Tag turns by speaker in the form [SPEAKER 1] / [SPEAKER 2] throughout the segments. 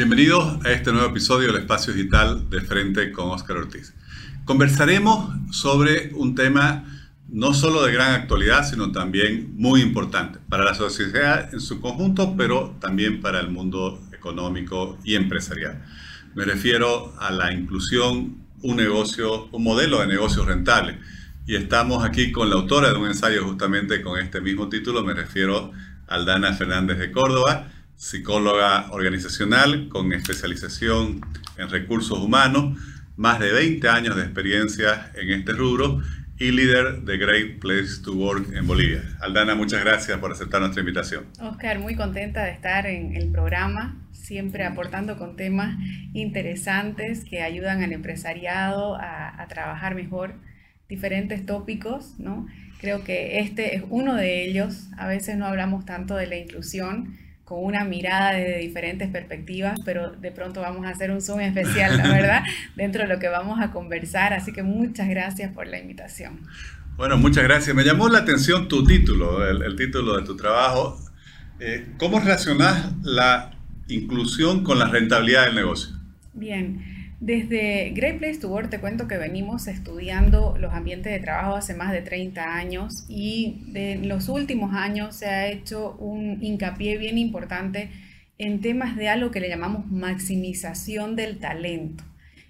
[SPEAKER 1] Bienvenidos a este nuevo episodio del Espacio Digital de Frente con Óscar Ortiz. Conversaremos sobre un tema no solo de gran actualidad, sino también muy importante para la sociedad en su conjunto, pero también para el mundo económico y empresarial. Me refiero a la inclusión, un negocio, un modelo de negocio rentable. Y estamos aquí con la autora de un ensayo justamente con este mismo título, me refiero a Aldana Fernández de Córdoba, psicóloga organizacional con especialización en recursos humanos, más de 20 años de experiencia en este rubro y líder de Great Place to Work en Bolivia. Aldana, muchas gracias por aceptar nuestra invitación.
[SPEAKER 2] Oscar, muy contenta de estar en el programa, siempre aportando con temas interesantes que ayudan al empresariado a, a trabajar mejor diferentes tópicos, ¿no? Creo que este es uno de ellos. A veces no hablamos tanto de la inclusión, con una mirada desde diferentes perspectivas, pero de pronto vamos a hacer un Zoom especial, la verdad, dentro de lo que vamos a conversar. Así que muchas gracias por la invitación.
[SPEAKER 1] Bueno, muchas gracias. Me llamó la atención tu título, el, título de tu trabajo. Eh, ¿Cómo relacionas la inclusión con la rentabilidad del negocio?
[SPEAKER 2] Bien, desde Great Place to Work te cuento que venimos estudiando los ambientes de trabajo hace más de 30 años y de los últimos años se ha hecho un hincapié bien importante en temas de algo que le llamamos maximización del talento.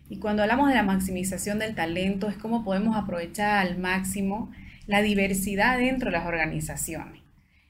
[SPEAKER 2] Y cuando hablamos de la maximización del talento es cómo podemos aprovechar al máximo la diversidad dentro de las organizaciones.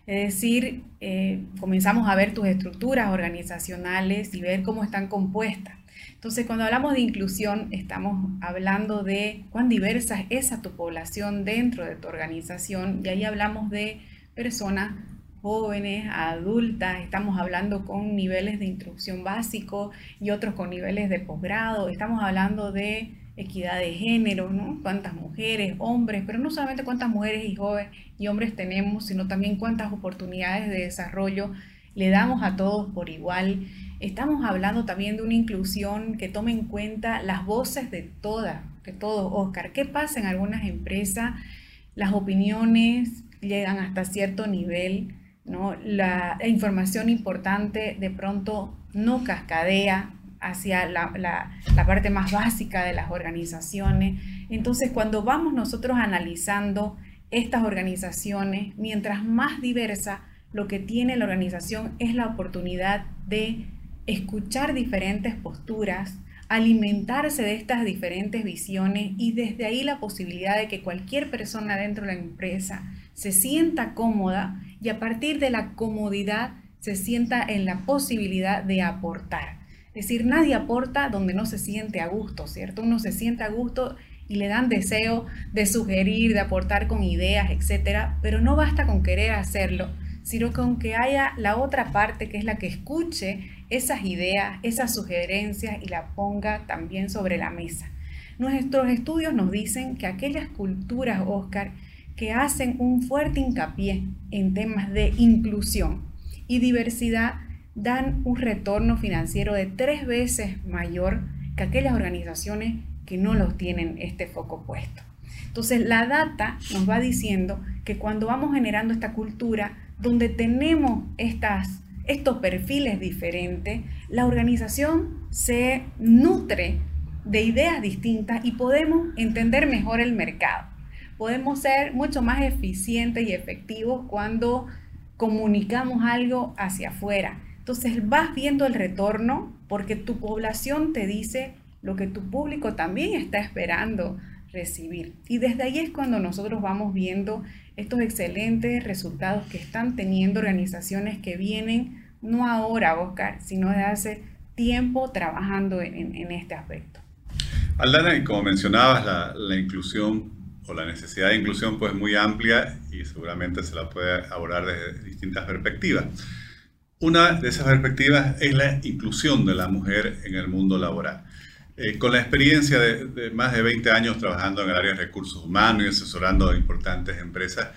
[SPEAKER 2] Es decir, eh, comenzamos a ver tus estructuras organizacionales y ver cómo están compuestas entonces, cuando hablamos de inclusión, estamos hablando de cuán diversa es esa tu población dentro de tu organización. Y ahí hablamos de personas jóvenes, adultas, estamos hablando con niveles de instrucción básico y otros con niveles de posgrado, estamos hablando de equidad de género, ¿no? Cuántas mujeres, hombres, pero no solamente cuántas mujeres y jóvenes y hombres tenemos, sino también cuántas oportunidades de desarrollo le damos a todos por igual Estamos hablando también de una inclusión que tome en cuenta las voces de todas, de todos, Oscar. ¿Qué pasa en algunas empresas? Las opiniones llegan hasta cierto nivel, ¿no? La, información importante de pronto no cascadea hacia la, la, parte más básica de las organizaciones. Entonces, cuando vamos nosotros analizando estas organizaciones, mientras más diversa, lo que tiene la organización es la oportunidad de escuchar diferentes posturas, alimentarse de estas diferentes visiones y desde ahí la posibilidad de que cualquier persona dentro de la empresa se sienta cómoda y a partir de la comodidad se sienta en la posibilidad de aportar. Es decir, nadie aporta donde no se siente a gusto, ¿cierto? Uno se siente a gusto y le dan deseo de sugerir, de aportar con ideas, etcétera, pero no basta con querer hacerlo, sino con que haya la otra parte que es la que escuche esas ideas, esas sugerencias y la ponga también sobre la mesa. Nuestros estudios nos dicen que aquellas culturas, Oscar, que hacen un fuerte hincapié en temas de inclusión y diversidad, dan un retorno financiero de tres veces mayor que aquellas organizaciones que no los tienen este foco puesto. Entonces, la data nos va diciendo que cuando vamos generando esta cultura, donde tenemos estas estos perfiles diferentes, la organización se nutre de ideas distintas y podemos entender mejor el mercado. Podemos ser mucho más eficientes y efectivos cuando comunicamos algo hacia afuera. Entonces vas viendo el retorno porque tu población te dice lo que tu público también está esperando recibir. Y desde ahí es cuando nosotros vamos viendo estos excelentes resultados que están teniendo organizaciones que vienen, no ahora, Oscar, sino de hace tiempo trabajando en, este aspecto.
[SPEAKER 1] Aldana, y como mencionabas, la, inclusión o la necesidad de inclusión pues muy amplia y seguramente se la puede abordar desde distintas perspectivas. Una de esas perspectivas es la inclusión de la mujer en el mundo laboral. Eh, con la experiencia de, más de 20 años trabajando en el área de recursos humanos y asesorando a importantes empresas,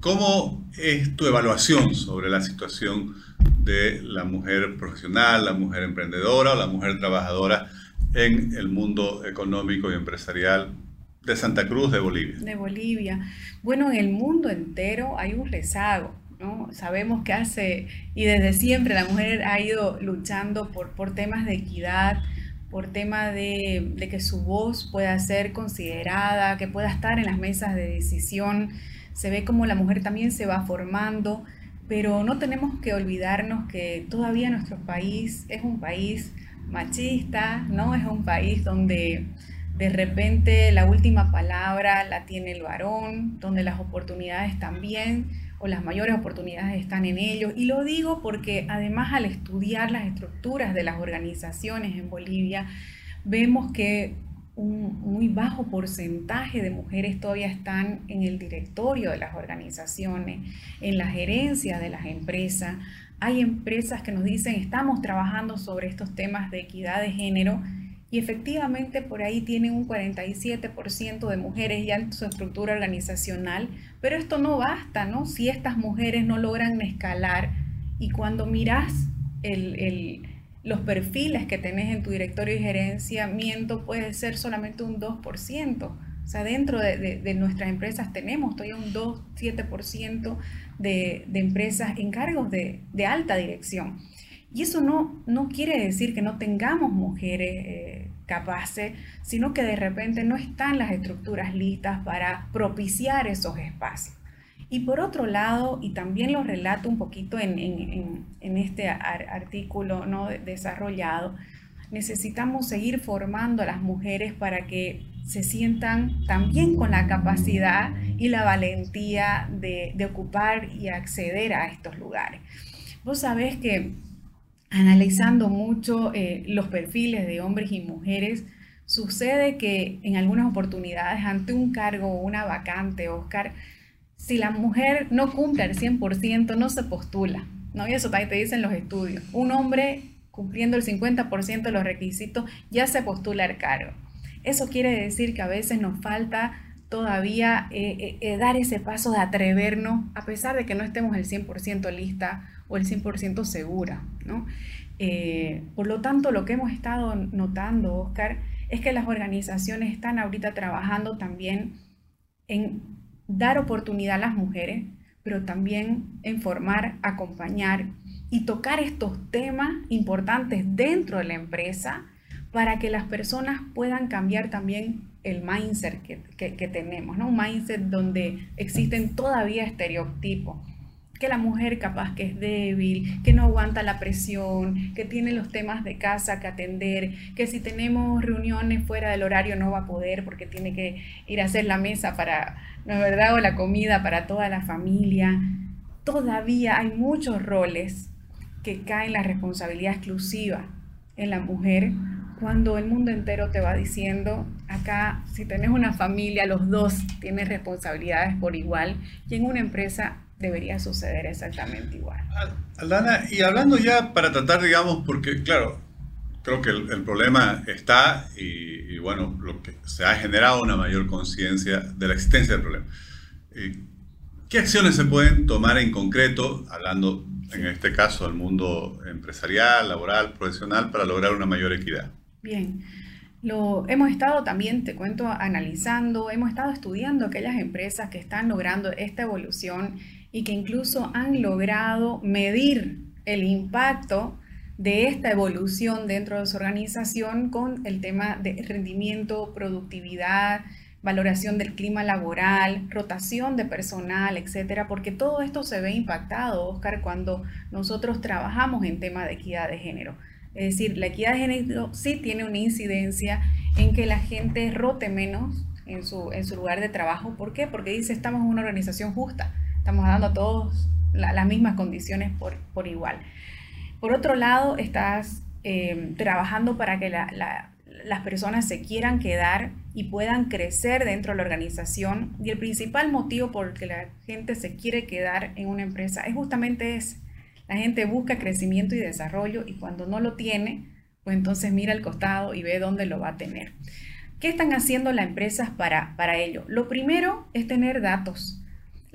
[SPEAKER 1] ¿cómo es tu evaluación sobre la situación de la mujer profesional, la mujer emprendedora o la mujer trabajadora en el mundo económico y empresarial de Santa Cruz de Bolivia?
[SPEAKER 2] De Bolivia. Bueno, en el mundo entero hay un rezago ¿no? Sabemos que hace, y desde siempre la mujer ha ido luchando por, por temas de equidad, por tema de, de, que su voz pueda ser considerada, que pueda estar en las mesas de decisión. Se ve como la mujer también se va formando, pero no tenemos que olvidarnos que todavía nuestro país es un país machista, ¿no? Es un país donde de repente la última palabra la tiene el varón, donde las oportunidades también o las mayores oportunidades están en ellos. Y lo digo porque además al estudiar las estructuras de las organizaciones en Bolivia, vemos que un muy bajo porcentaje de mujeres todavía están en el directorio de las organizaciones, en la gerencia de las empresas. Hay empresas que nos dicen, estamos trabajando sobre estos temas de equidad de género y efectivamente por ahí tienen un 47% de mujeres ya en su estructura organizacional, pero esto no basta, ¿no? Si estas mujeres no logran escalar y cuando miras los perfiles que tenés en tu directorio de gerencia, miento, puede ser solamente un 2%. O sea, dentro de, nuestras empresas tenemos todavía un 2-7% de, de empresas en cargos de, alta dirección. Y eso no, no quiere decir que no tengamos mujeres eh, capaces, sino que de repente no están las estructuras listas para propiciar esos espacios. Y por otro lado, y también lo relato un poquito en, este artículo ¿no? desarrollado, necesitamos seguir formando a las mujeres para que se sientan también con la capacidad y la valentía de, de ocupar y acceder a estos lugares. Vos sabés que analizando mucho eh, los perfiles de hombres y mujeres, sucede que en algunas oportunidades ante un cargo o una vacante, Oscar, si la mujer no cumple al 100%, no se postula. ¿no? Y eso también te dicen los estudios. Un hombre cumpliendo el 50% de los requisitos ya se postula al cargo. Eso quiere decir que a veces nos falta todavía eh, eh, dar ese paso de atrevernos, a pesar de que no estemos el 100% lista o el 100% segura. ¿no? Eh, por lo tanto, lo que hemos estado notando, Oscar, es que las organizaciones están ahorita trabajando también en dar oportunidad a las mujeres, pero también en formar, acompañar y tocar estos temas importantes dentro de la empresa para que las personas puedan cambiar también el mindset que, que tenemos, ¿no? un mindset donde existen todavía estereotipos que la mujer capaz que es débil, que no aguanta la presión, que tiene los temas de casa que atender, que si tenemos reuniones fuera del horario no va a poder porque tiene que ir a hacer la mesa para, ¿no es verdad? O la comida para toda la familia. Todavía hay muchos roles que caen la responsabilidad exclusiva en la mujer cuando el mundo entero te va diciendo, acá si tenés una familia, los dos tienen responsabilidades por igual y en una empresa debería suceder exactamente igual.
[SPEAKER 1] Aldana, y hablando ya para tratar, digamos, porque claro, creo que el, problema está y, bueno, lo que se ha generado una mayor conciencia de la existencia del problema. Eh, ¿Qué acciones se pueden tomar en concreto, hablando en este caso del mundo empresarial, laboral, profesional, para lograr una mayor equidad?
[SPEAKER 2] Bien. Lo hemos estado también, te cuento, analizando, hemos estado estudiando aquellas empresas que están logrando esta evolución y que incluso han logrado medir el impacto de esta evolución dentro de su organización con el tema de rendimiento, productividad, valoración del clima laboral, rotación de personal, etcétera, porque todo esto se ve impactado, Oscar, cuando nosotros trabajamos en tema de equidad de género. Es decir, la equidad de género sí tiene una incidencia en que la gente rote menos en su, en su lugar de trabajo. ¿Por qué? Porque dice, estamos en una organización justa estamos dando a todos las mismas condiciones por, igual. Por otro lado, estás eh, trabajando para que las personas se quieran quedar y puedan crecer dentro de la organización. Y el principal motivo por el que la gente se quiere quedar en una empresa es justamente ese. La gente busca crecimiento y desarrollo y cuando no lo tiene, pues entonces mira al costado y ve dónde lo va a tener. ¿Qué están haciendo las empresas para, para ello? Lo primero es tener datos.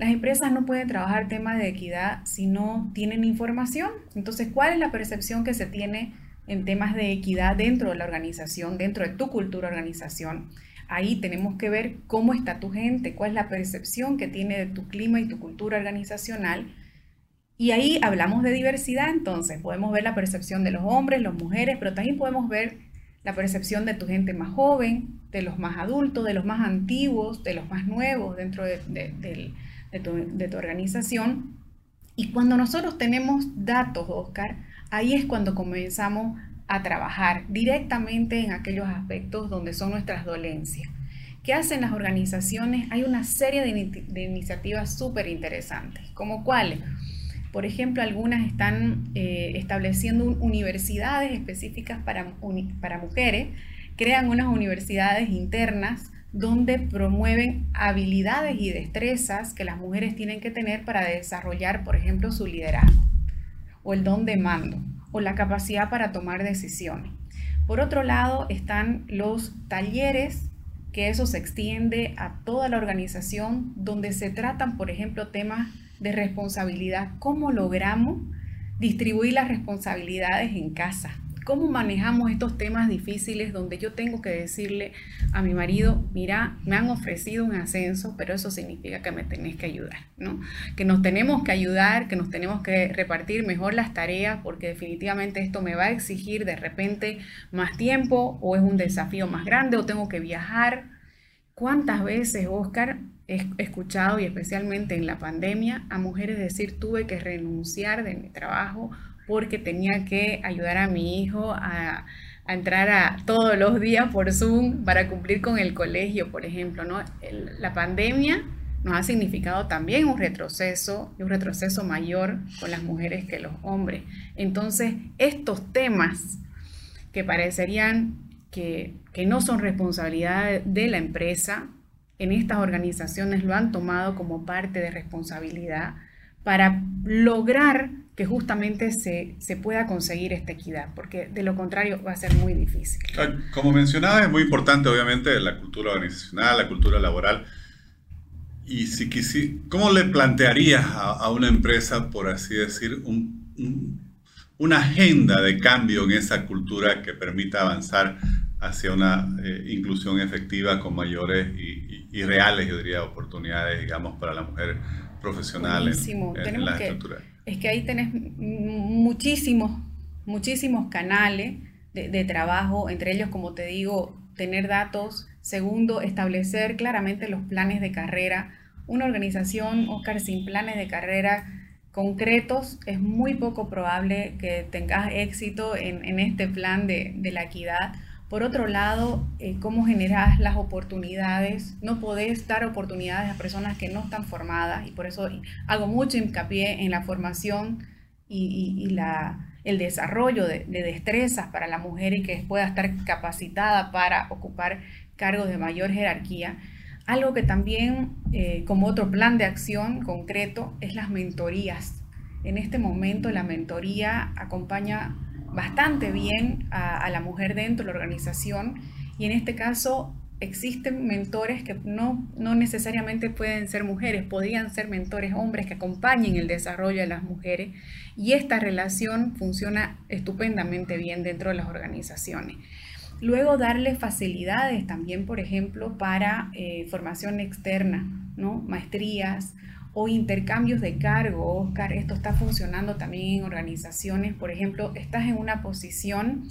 [SPEAKER 2] Las empresas no pueden trabajar temas de equidad si no tienen información. Entonces, ¿cuál es la percepción que se tiene en temas de equidad dentro de la organización, dentro de tu cultura organización? Ahí tenemos que ver cómo está tu gente, cuál es la percepción que tiene de tu clima y tu cultura organizacional Y ahí hablamos de diversidad, entonces podemos ver la percepción de los hombres, las mujeres, pero también podemos ver la percepción de tu gente más joven, de los más adultos, de los más antiguos, de los más nuevos dentro de, de tu organización. Y cuando nosotros tenemos datos, Oscar, ahí es cuando comenzamos a trabajar directamente en aquellos aspectos donde son nuestras dolencias. ¿Qué hacen las organizaciones? Hay una serie de, iniciativas súper interesantes, como cuáles. Por ejemplo, algunas están eh, estableciendo universidades específicas para, para mujeres, crean unas universidades internas donde promueven habilidades y destrezas que las mujeres tienen que tener para desarrollar, por ejemplo, su liderazgo o el don de mando o la capacidad para tomar decisiones. Por otro lado, están los talleres, que eso se extiende a toda la organización, donde se tratan, por ejemplo, temas de responsabilidad. ¿Cómo logramos distribuir las responsabilidades en casa? ¿Cómo manejamos estos temas difíciles donde yo tengo que decirle a mi marido, mira, me han ofrecido un ascenso, pero eso significa que me tenés que ayudar, ¿no? Que nos tenemos que ayudar, que nos tenemos que repartir mejor las tareas, porque definitivamente esto me va a exigir de repente más tiempo o es un desafío más grande o tengo que viajar. ¿Cuántas veces, Oscar, he escuchado, y especialmente en la pandemia, a mujeres decir, tuve que renunciar de mi trabajo porque tenía que ayudar a mi hijo a, entrar a, todos los días por Zoom para cumplir con el colegio, por ejemplo. ¿no? la pandemia nos ha significado también un retroceso, un retroceso mayor con las mujeres que los hombres. Entonces, estos temas que parecerían que, que no son responsabilidad de la empresa, en estas organizaciones lo han tomado como parte de responsabilidad para lograr que justamente se, se, pueda conseguir esta equidad, porque de lo contrario va a ser muy difícil.
[SPEAKER 1] Ah, como mencionaba, es muy importante obviamente la cultura organizacional, la cultura laboral. Y si quisi, ¿cómo le plantearías a, una empresa, por así decir, un, una agenda de cambio en esa cultura que permita avanzar hacia una eh, inclusión efectiva con mayores y, y, reales, yo diría, oportunidades, digamos, para la mujer profesional en,
[SPEAKER 2] la estructura? es que ahí tenés muchísimos, muchísimos canales de, trabajo, entre ellos, como te digo, tener datos. Segundo, establecer claramente los planes de carrera. Una organización, Oscar, sin planes de carrera concretos, es muy poco probable que tengas éxito en, este plan de, de la equidad por otro lado, eh, cómo generas las oportunidades. No podés dar oportunidades a personas que no están formadas y por eso hago mucho hincapié en la formación y, el desarrollo de, destrezas para la mujer y que pueda estar capacitada para ocupar cargos de mayor jerarquía. Algo que también, eh, como otro plan de acción concreto, es las mentorías. En este momento la mentoría acompaña bastante bien a, la mujer dentro de la organización y en este caso existen mentores que no, no necesariamente pueden ser mujeres, podrían ser mentores hombres que acompañen el desarrollo de las mujeres y esta relación funciona estupendamente bien dentro de las organizaciones. Luego darle facilidades también, por ejemplo, para eh, formación externa, ¿no? maestrías o intercambios de cargo, Oscar, esto está funcionando también en organizaciones, por ejemplo, estás en una posición,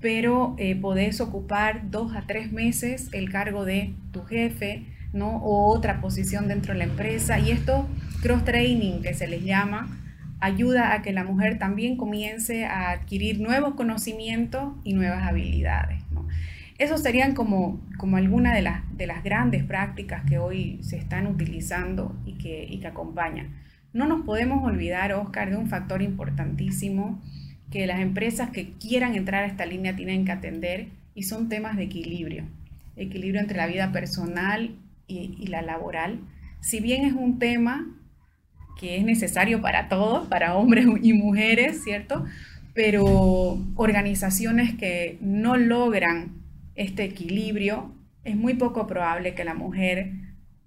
[SPEAKER 2] pero eh, podés ocupar dos a tres meses el cargo de tu jefe, ¿no? O otra posición dentro de la empresa, y esto, cross-training, que se les llama, ayuda a que la mujer también comience a adquirir nuevos conocimientos y nuevas habilidades. Esos serían como, como algunas de las, de las grandes prácticas que hoy se están utilizando y que, y que acompañan. No nos podemos olvidar, Oscar, de un factor importantísimo que las empresas que quieran entrar a esta línea tienen que atender y son temas de equilibrio. Equilibrio entre la vida personal y, y la laboral. Si bien es un tema que es necesario para todos, para hombres y mujeres, ¿cierto? Pero organizaciones que no logran este equilibrio, es muy poco probable que la mujer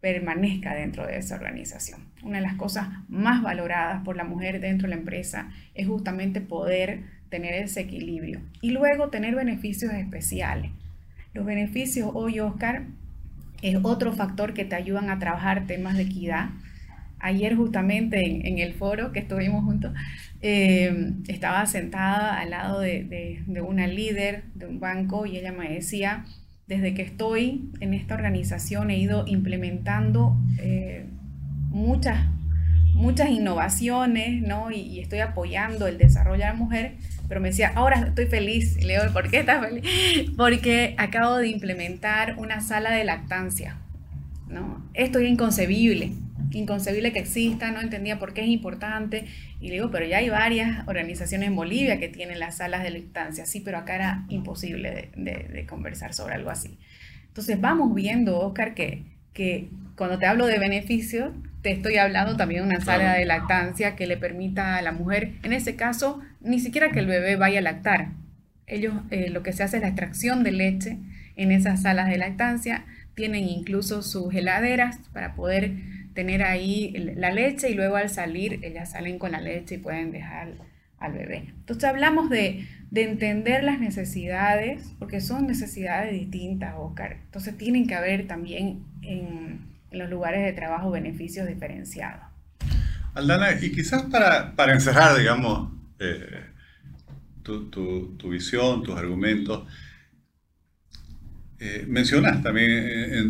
[SPEAKER 2] permanezca dentro de esa organización. Una de las cosas más valoradas por la mujer dentro de la empresa es justamente poder tener ese equilibrio y luego tener beneficios especiales. Los beneficios hoy, Oscar, es otro factor que te ayudan a trabajar temas de equidad. ayer justamente en, el foro que estuvimos juntos, eh, estaba sentada al lado de, una líder de un banco y ella me decía, desde que estoy en esta organización he ido implementando eh, muchas, muchas innovaciones, ¿no? Y, estoy apoyando el desarrollo de la mujer, pero me decía, ahora estoy feliz. Y le digo, ¿por qué estás feliz? Porque acabo de implementar una sala de lactancia, ¿no? Esto es inconcebible inconcebible que exista, no entendía por qué es importante. Y le digo, pero ya hay varias organizaciones en Bolivia que tienen las salas de lactancia, sí, pero acá era imposible de, conversar sobre algo así. Entonces vamos viendo, Oscar, que, que cuando te hablo de beneficios, te estoy hablando también de una sala de lactancia que le permita a la mujer, en ese caso, ni siquiera que el bebé vaya a lactar. Ellos eh, lo que se hace es la extracción de leche en esas salas de lactancia, tienen incluso sus heladeras para poder tener ahí la leche y luego al salir ellas salen con la leche y pueden dejar al bebé. Entonces hablamos de, entender las necesidades, porque son necesidades distintas, Oscar. Entonces tienen que haber también en, los lugares de trabajo beneficios diferenciados.
[SPEAKER 1] Aldana, y quizás para, para encerrar, digamos, eh, tu, visión, tus argumentos, eh, mencionas también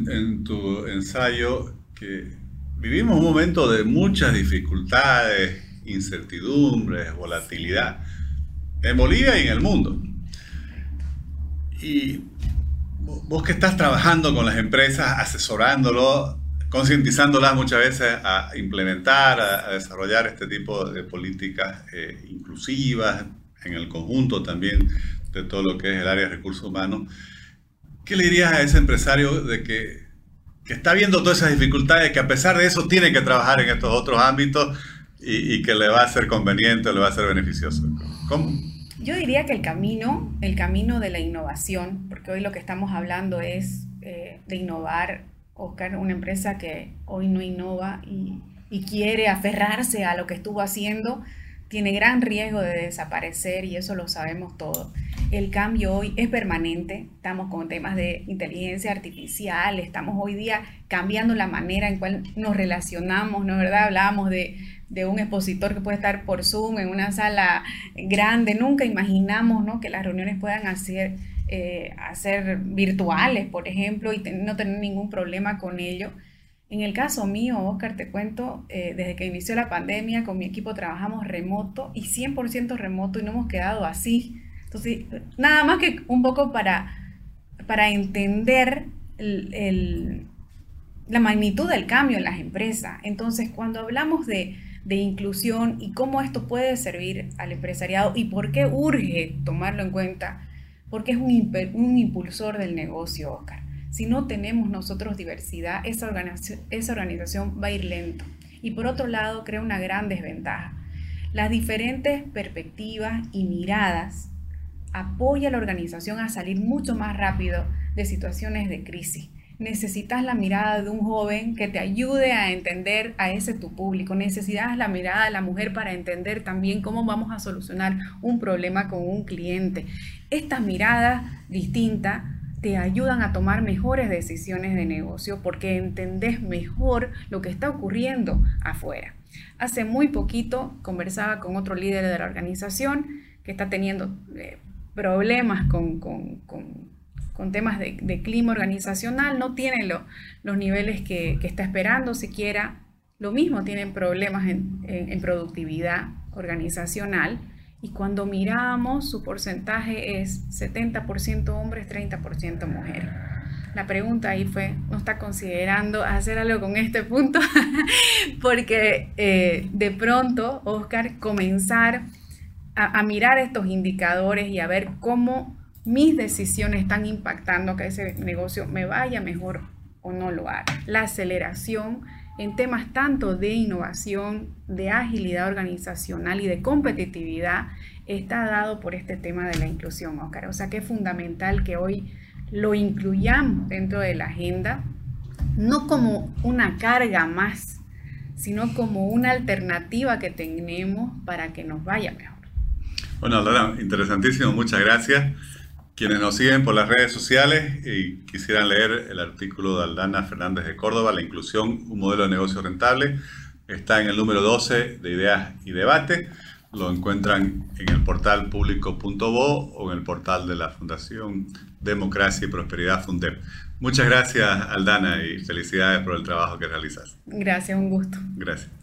[SPEAKER 1] en tu ensayo que Vivimos un momento de muchas dificultades, incertidumbres, volatilidad, en Bolivia y en el mundo. Y vos que estás trabajando con las empresas, asesorándolo, concientizándolas muchas veces a implementar, a, desarrollar este tipo de políticas eh, inclusivas en el conjunto también de todo lo que es el área de recursos humanos, ¿qué le dirías a ese empresario de que que está viendo todas esas dificultades, que a pesar de eso tiene que trabajar en estos otros ámbitos y, que le va a ser conveniente, le va a ser beneficioso. ¿Cómo?
[SPEAKER 2] Yo diría que el camino, el camino de la innovación, porque hoy lo que estamos hablando es eh, de innovar, Oscar, una empresa que hoy no innova y, y quiere aferrarse a lo que estuvo haciendo, tiene gran riesgo de desaparecer y eso lo sabemos todos. El cambio hoy es permanente, estamos con temas de inteligencia artificial, estamos hoy día cambiando la manera en cual nos relacionamos, ¿no verdad? Hablábamos de, un expositor que puede estar por Zoom en una sala grande, nunca imaginamos ¿no? que las reuniones puedan hacer, eh, hacer virtuales, por ejemplo, y no tener ningún problema con ello. En el caso mío, Oscar, te cuento, eh, desde que inició la pandemia, con mi equipo trabajamos remoto y 100% remoto y no hemos quedado así. Entonces, nada más que un poco para, para entender la magnitud del cambio en las empresas. Entonces, cuando hablamos de, inclusión y cómo esto puede servir al empresariado y por qué urge tomarlo en cuenta, porque es un, un impulsor del negocio, Oscar. Si no tenemos nosotros diversidad, esa organización, esa organización va a ir lento. Y por otro lado, crea una gran desventaja. Las diferentes perspectivas y miradas apoya a la organización a salir mucho más rápido de situaciones de crisis. Necesitas la mirada de un joven que te ayude a entender a ese tu público. Necesitas la mirada de la mujer para entender también cómo vamos a solucionar un problema con un cliente. Estas miradas distintas te ayudan a tomar mejores decisiones de negocio porque entendés mejor lo que está ocurriendo afuera. Hace muy poquito conversaba con otro líder de la organización que está teniendo eh, problemas con, temas de, clima organizacional, no tiene los niveles que, está esperando siquiera. Lo mismo tienen problemas en, en productividad organizacional y cuando miramos su porcentaje es 70% hombres, 30% mujeres. La pregunta ahí fue, ¿no está considerando hacer algo con este punto? Porque eh, de pronto, Oscar, comenzar a, a, mirar estos indicadores y a ver cómo mis decisiones están impactando que ese negocio me vaya mejor o no lo haga. La aceleración en temas tanto de innovación, de agilidad organizacional y de competitividad está dado por este tema de la inclusión, Oscar. O sea que es fundamental que hoy lo incluyamos dentro de la agenda, no como una carga más, sino como una alternativa que tenemos para que nos vaya mejor.
[SPEAKER 1] Bueno, Laura, interesantísimo, muchas gracias. Quienes nos siguen por las redes sociales y quisieran leer el artículo de Aldana Fernández de Córdoba, La inclusión, un modelo de negocio rentable, está en el número 12 de Ideas y Debate. Lo encuentran en el portal público.bo o en el portal de la Fundación Democracia y Prosperidad Fundem. Muchas gracias, Aldana, y felicidades por el trabajo que realizas.
[SPEAKER 2] Gracias, un gusto.
[SPEAKER 1] Gracias.